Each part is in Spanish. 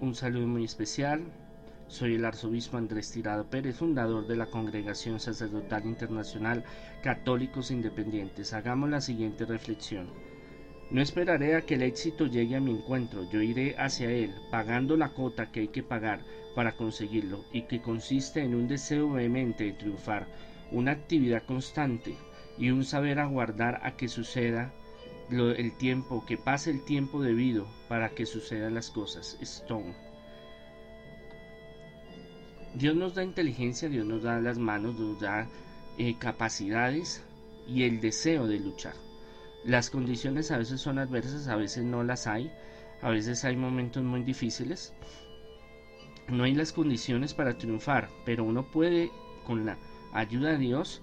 un saludo muy especial. Soy el arzobispo Andrés Tirado Pérez, fundador de la Congregación Sacerdotal Internacional Católicos Independientes. Hagamos la siguiente reflexión. No esperaré a que el éxito llegue a mi encuentro, yo iré hacia él, pagando la cota que hay que pagar para conseguirlo y que consiste en un deseo vehemente de triunfar, una actividad constante y un saber aguardar a que suceda el tiempo, que pase el tiempo debido para que sucedan las cosas. Stone. Dios nos da inteligencia, Dios nos da las manos, nos da eh, capacidades y el deseo de luchar. Las condiciones a veces son adversas, a veces no las hay, a veces hay momentos muy difíciles. No hay las condiciones para triunfar, pero uno puede con la ayuda de Dios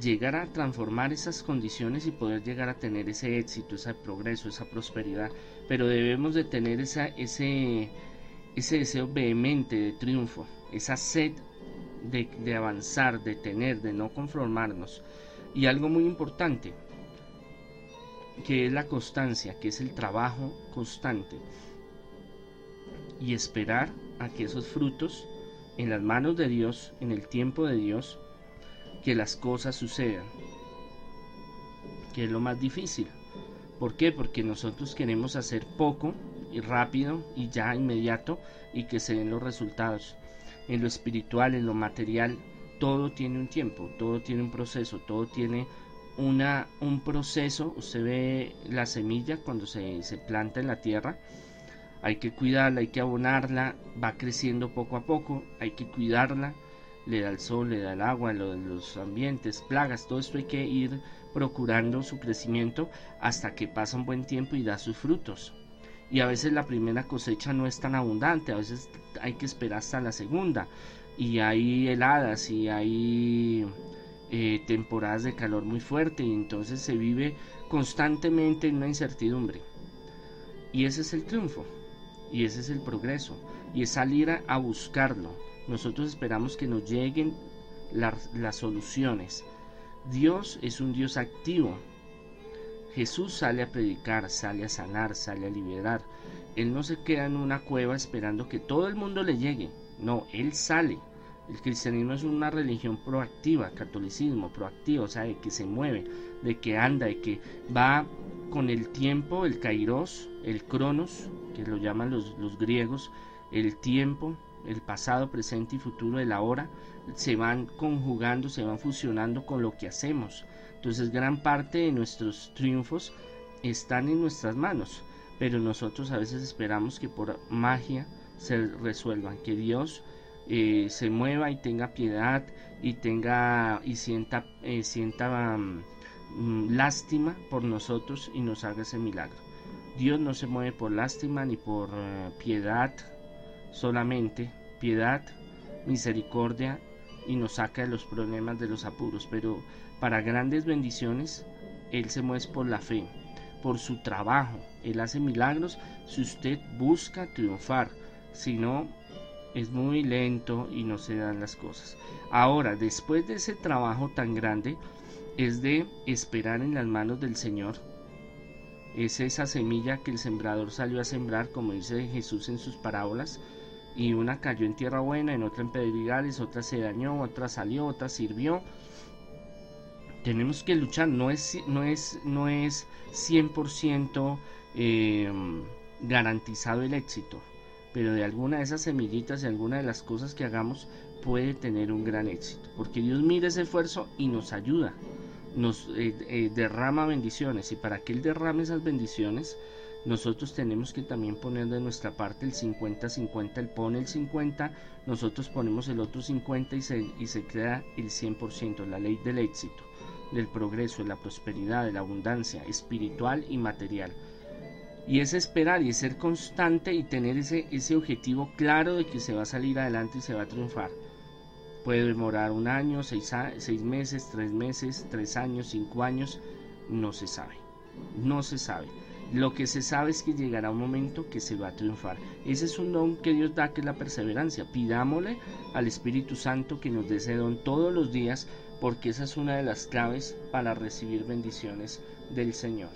llegar a transformar esas condiciones y poder llegar a tener ese éxito, ese progreso, esa prosperidad. Pero debemos de tener esa, ese, ese deseo vehemente de triunfo, esa sed de, de avanzar, de tener, de no conformarnos. Y algo muy importante, que es la constancia, que es el trabajo constante. Y esperar a que esos frutos en las manos de Dios, en el tiempo de Dios, que las cosas sucedan. Que es lo más difícil. ¿Por qué? Porque nosotros queremos hacer poco y rápido y ya inmediato y que se den los resultados. En lo espiritual, en lo material, todo tiene un tiempo, todo tiene un proceso, todo tiene una, un proceso, usted ve la semilla cuando se, se planta en la tierra, hay que cuidarla, hay que abonarla, va creciendo poco a poco, hay que cuidarla, le da el sol, le da el agua, los ambientes, plagas, todo esto hay que ir procurando su crecimiento hasta que pasa un buen tiempo y da sus frutos. Y a veces la primera cosecha no es tan abundante, a veces hay que esperar hasta la segunda. Y hay heladas y hay eh, temporadas de calor muy fuerte y entonces se vive constantemente en una incertidumbre. Y ese es el triunfo, y ese es el progreso, y es salir a, buscarlo. Nosotros esperamos que nos lleguen las soluciones. Dios es un Dios activo. Jesús sale a predicar, sale a sanar, sale a liberar. Él no se queda en una cueva esperando que todo el mundo le llegue. No, Él sale el cristianismo es una religión proactiva, catolicismo proactivo, o sea, de que se mueve, de que anda, de que va con el tiempo, el kairos, el cronos, que lo llaman los, los griegos, el tiempo, el pasado, presente y futuro de la hora, se van conjugando, se van fusionando con lo que hacemos. Entonces gran parte de nuestros triunfos están en nuestras manos, pero nosotros a veces esperamos que por magia se resuelvan, que Dios eh, se mueva y tenga piedad y tenga y sienta, eh, sienta mm, lástima por nosotros y nos haga ese milagro. Dios no se mueve por lástima ni por eh, piedad solamente, piedad, misericordia y nos saca de los problemas de los apuros, pero para grandes bendiciones Él se mueve por la fe, por su trabajo. Él hace milagros si usted busca triunfar, si no, es muy lento y no se dan las cosas. Ahora, después de ese trabajo tan grande, es de esperar en las manos del Señor. Es esa semilla que el sembrador salió a sembrar, como dice Jesús en sus parábolas, y una cayó en tierra buena, en otra en pedregales, otra se dañó, otra salió, otra sirvió. Tenemos que luchar, no es, no es, no es 100% eh, garantizado el éxito pero de alguna de esas semillitas, y alguna de las cosas que hagamos, puede tener un gran éxito. Porque Dios mira ese esfuerzo y nos ayuda, nos eh, eh, derrama bendiciones. Y para que Él derrame esas bendiciones, nosotros tenemos que también poner de nuestra parte el 50-50. Él pone el 50, nosotros ponemos el otro 50 y se, y se crea el 100%, la ley del éxito, del progreso, de la prosperidad, de la abundancia espiritual y material. Y es esperar y es ser constante y tener ese, ese objetivo claro de que se va a salir adelante y se va a triunfar. Puede demorar un año, seis, seis meses, tres meses, tres años, cinco años, no se sabe. No se sabe. Lo que se sabe es que llegará un momento que se va a triunfar. Ese es un don que Dios da, que es la perseverancia. Pidámosle al Espíritu Santo que nos dé ese don todos los días, porque esa es una de las claves para recibir bendiciones del Señor.